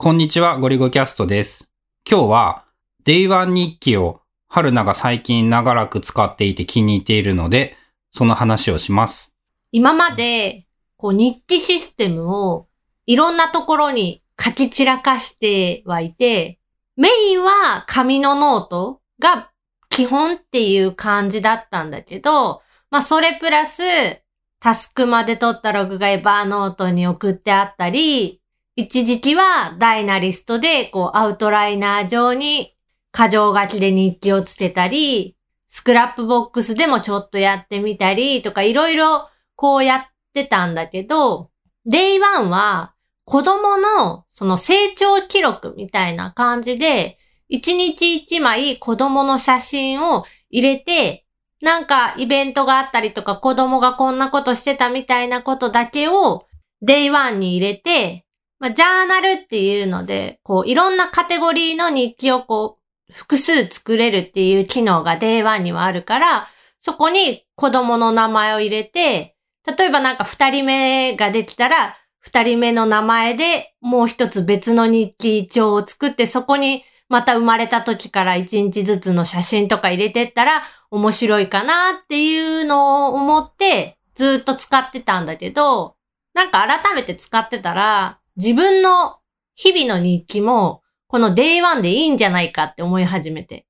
こんにちは、ごりゅごcast です。今日は、 Day One 日記を春菜が最近長らく使っていて気に入っているので、その話をします。今まで、こう日記システムをいろんなところに書き散らかしてはいて、メインは紙のノートが基本っていう感じだったんだけど、まあそれプラス、タスクまで取ったログが Evernote に送ってあったり、一時期は Dynalist でこうアウトライナー上に箇条書きで日記をつけたり、 Scrapbox でもちょっとやってみたりとかいろいろこうやってたんだけど、Day1 は子供のその成長記録みたいな感じで、一日一枚子供の写真を入れて、なんかイベントがあったりとか子供がこんなことしてたみたいなことだけを Day1 に入れて、まあ、ジャーナルっていうので、こういろんなカテゴリーの日記をこう複数作れるっていう機能が Day1 にはあるから、そこに子供の名前を入れて、例えばなんか二人目ができたら、二人目の名前でもう一つ別の日記帳を作って、そこにまた生まれた時から一日ずつの写真とか入れてったら面白いかなっていうのを思ってずっと使ってたんだけど、なんか改めて使ってたら、自分の日々の日記もこの Day1 でいいんじゃないかって思い始めて。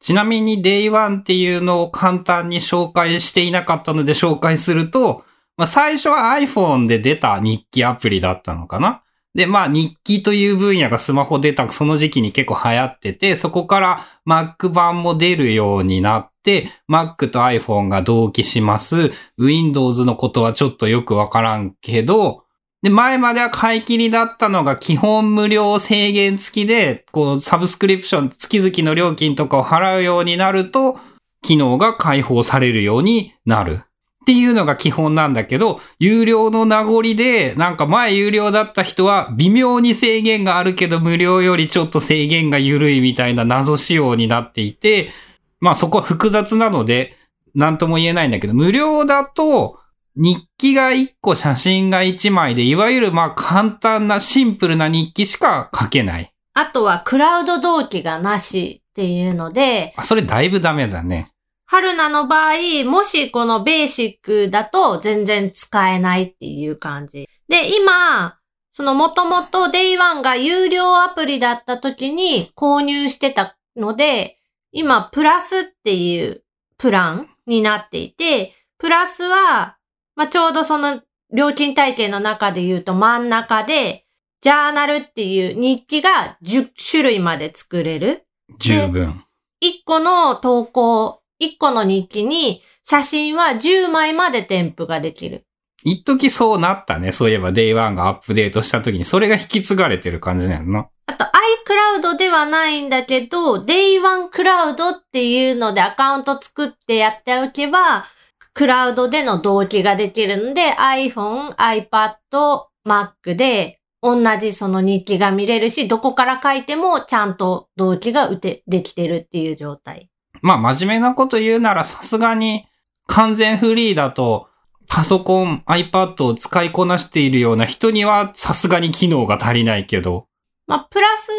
ちなみに Day1 っていうのを簡単に紹介していなかったので紹介すると、まあ、最初は iPhone で出た日記アプリだったのかなで、まあ日記という分野がスマホ出たその時期に結構流行ってて、そこから Mac 版も出るようになって、Mac と iPhone が同期します。Windows のことはちょっとよくわからんけど、で、前までは買い切りだったのが基本無料制限付きで、こう、サブスクリプション、月々の料金とかを払うようになると、機能が開放されるようになる。っていうのが基本なんだけど、有料の名残で、なんか前有料だった人は微妙に制限があるけど無料よりちょっと制限が緩いみたいな謎仕様になっていて、まあそこは複雑なので、なんとも言えないんだけど、無料だと、日記が1個写真が1枚で、いわゆるまあ簡単なシンプルな日記しか書けない。あとはクラウド同期がなしっていうので、あ、それだいぶダメだね。春菜の場合、もしこのベーシックだと全然使えないっていう感じ。で、今、そのもともと Day1 が有料アプリだった時に購入してたので、今プラスっていうプランになっていて、プラスは、まあ、ちょうどその料金体系の中で言うと真ん中で、ジャーナルっていう日記が10種類まで作れる。十分。1個の投稿、1個の日記に写真は10枚まで添付ができる。一時そうなったね。そういえば Day1 がアップデートした時に、それが引き継がれてる感じなの？な。あと iCloud ではないんだけど、Day1 クラウドっていうのでアカウント作ってやっておけば、クラウドでの同期ができるので iPhone、iPad、Mac で同じその日記が見れるし、どこから書いてもちゃんと同期が打て、できてるっていう状態。まあ真面目なこと言うならさすがに完全フリーだとパソコン、iPad を使いこなしているような人にはさすがに機能が足りないけど。まあ、プラス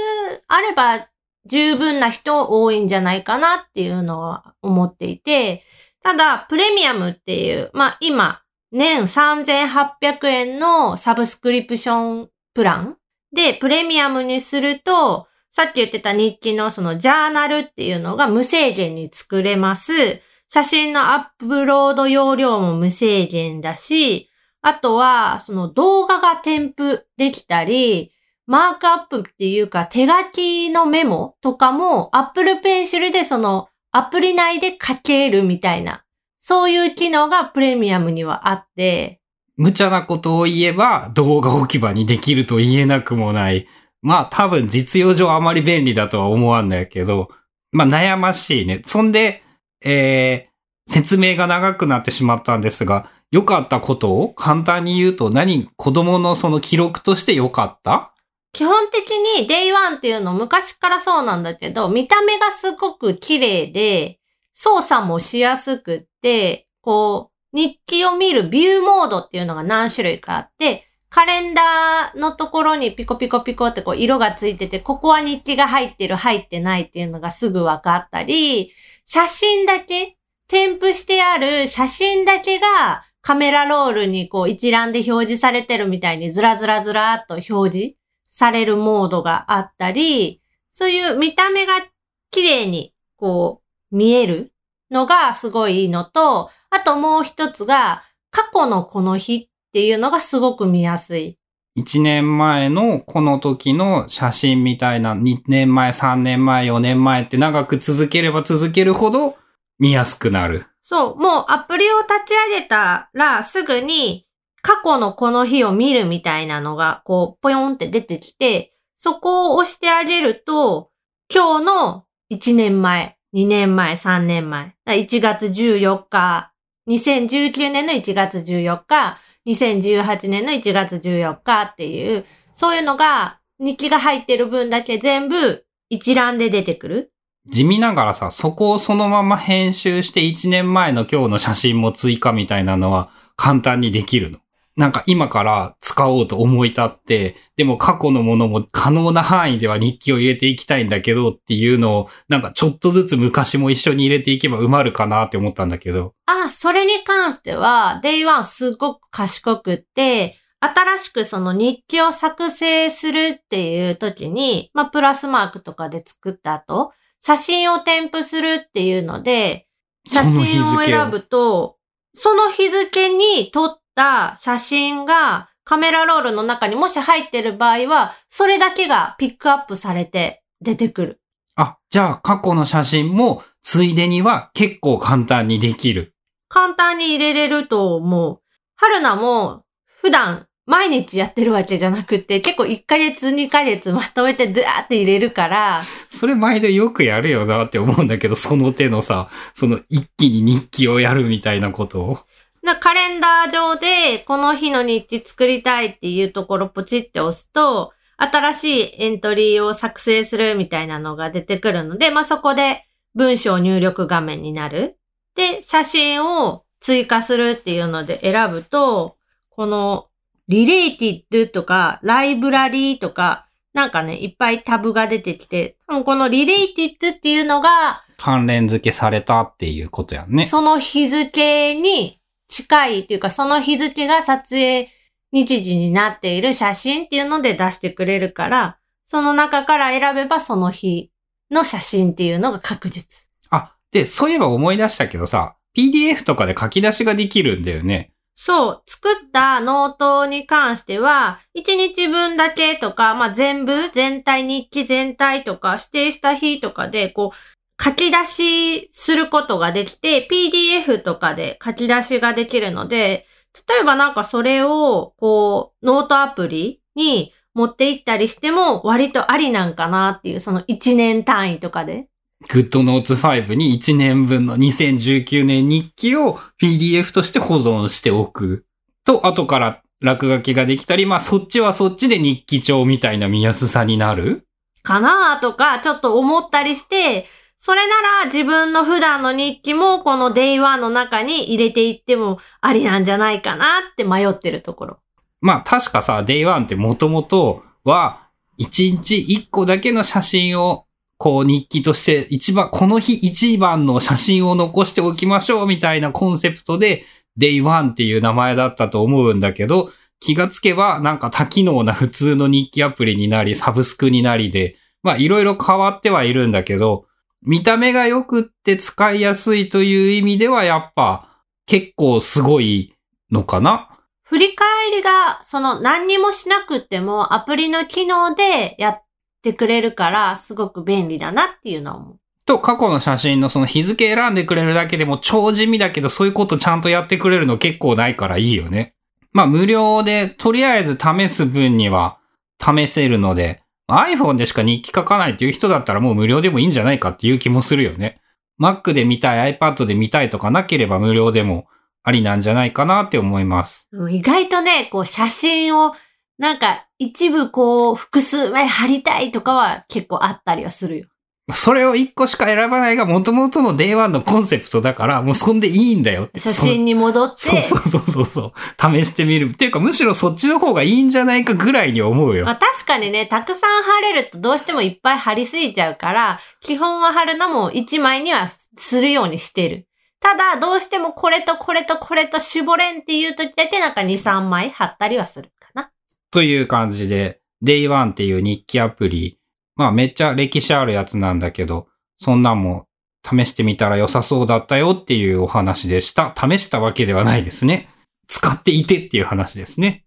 あれば十分な人多いんじゃないかなっていうのは思っていて、ただ、プレミアムっていう、まあ今、年3800円のサブスクリプションプランで、プレミアムにすると、さっき言ってた日記のそのジャーナルっていうのが無制限に作れます。写真のアップロード容量も無制限だし、あとは、その動画が添付できたり、マークアップっていうか手書きのメモとかも Apple Pencil でそのアプリ内で書けるみたいな、そういう機能がプレミアムにはあって、無茶なことを言えば動画置き場にできると言えなくもない。まあ多分実用上あまり便利だとは思わんだけど、まあ悩ましいね。そんで、えー、説明が長くなってしまったんですが、良かったことを簡単に言うと何？子供のその記録として良かった？基本的に Day1 っていうの昔からそうなんだけど、見た目がすごく綺麗で、操作もしやすくって、こう、日記を見るビューモードっていうのが何種類かあって、カレンダーのところにピコピコピコってこう色がついてて、ここは日記が入ってる、入ってないっていうのがすぐ分かったり、写真だけ、添付してある写真だけがカメラロールにこう一覧で表示されてるみたいにずらずらずらっと表示されるモードがあったり、そういう見た目が綺麗にこう見えるのがすごいいいのと、あともう一つが過去のこの日っていうのがすごく見やすい。1年前のこの時の写真みたいな2年前、3年前、4年前って長く続ければ続けるほど見やすくなる。そう、もうアプリを立ち上げたらすぐに過去のこの日を見るみたいなのがこうぽよんって出てきて、そこを押してあげると今日の1年前、2年前、3年前、1月14日、2019年の1月14日、2018年の1月14日っていう、そういうのが日記が入ってる分だけ全部一覧で出てくる。地味ながらさ、そこをそのまま編集して1年前の今日の写真も追加みたいなのは簡単にできるの？なんか今から使おうと思い立って、でも過去のものも可能な範囲では日記を入れていきたいんだけどっていうのを、なんかちょっとずつ昔も一緒に入れていけば埋まるかなって思ったんだけど。あ、それに関しては、Day1 すごく賢くって、新しくその日記を作成するっていう時に、まあ、プラスマークとかで作った後、写真を添付するっていうので、写真を選ぶと、その日付に撮った写真がカメラロールの中にもし入ってる場合は、それだけがピックアップされて出てくる。あ、じゃあ過去の写真もついでには結構簡単にできる。簡単に入れれると思う。春菜も普段毎日やってるわけじゃなくて、結構1ヶ月2ヶ月まとめてドゥーって入れるから。それ毎度よくやるよなって思うんだけど、その手のさ、その一気に日記をやるみたいなことを。なカレンダー上で、この日の日記作りたいっていうところポチって押すと、新しいエントリーを作成するみたいなのが出てくるので、まあ、そこで文章入力画面になる。で、写真を追加するっていうので選ぶと、このリレイティッドとか、ライブラリーとか、なんかね、いっぱいタブが出てきて、この related っていうのが、関連付けされたっていうことやね。その日付に近いっていうか、その日付が撮影日時になっている写真っていうので出してくれるから、その中から選べばその日の写真っていうのが確実。あ、で、そういえば思い出したけどさ、PDF とかで書き出しができるんだよね。そう、作ったノートに関しては、1日分だけとか、まあ、全部、全体、日記全体とか、指定した日とかで、こう、書き出しすることができて、PDF とかで書き出しができるので、例えばなんかそれを、こう、ノートアプリに持って行ったりしても割とありなんかなっていう、その1年単位とかで。グッドノーツ5に1年分の2019年日記を PDF として保存しておく。と、後から落書きができたり、まあそっちはそっちで日記帳みたいな見やすさになるかなとか、ちょっと思ったりして、それなら自分の普段の日記もこの Day1 の中に入れていってもありなんじゃないかなって迷ってるところ。まあ確かさ、Day1 ってもともとは1日1個だけの写真をこう日記として一番、この日一番の写真を残しておきましょうみたいなコンセプトで Day1 っていう名前だったと思うんだけど、気がつけばなんか多機能な普通の日記アプリになり、サブスクになりで、まあいろいろ変わってはいるんだけど、見た目が良くって使いやすいという意味ではやっぱ結構すごいのかな？振り返りが、その何にもしなくってもアプリの機能でやってくれるからすごく便利だなっていうのは思う。と、過去の写真のその日付選んでくれるだけでも超地味だけどそういうことちゃんとやってくれるの結構ないからいいよね。まあ無料でとりあえず試す分には試せるので、iPhone でしか日記書かないっていう人だったらもう無料でもいいんじゃないかっていう気もするよね。Mac で見たい、iPad で見たいとかなければ無料でもありなんじゃないかなって思います。意外とね、こう写真をなんか一部こう複数枚貼りたいとかは結構あったりはするよ。それを1個しか選ばないが元々の Day1 のコンセプトだから、もうそんでいいんだよって。初心に戻って、そうそうそうそうそう。試してみる。っていうか、むしろそっちの方がいいんじゃないかぐらいに思うよ。まあ確かにね、たくさん貼れるとどうしてもいっぱい貼りすぎちゃうから、基本は貼るのも1枚にはするようにしてる。ただ、どうしてもこれとこれとこれと絞れんっていう時だけなんか2、3枚貼ったりはするかな。という感じで、Day1 っていう日記アプリ、まあめっちゃ歴史あるやつなんだけど、そんなんも試してみたら良さそうだったよっていうお話でした。試したわけではないですね。使っていてっていう話ですね。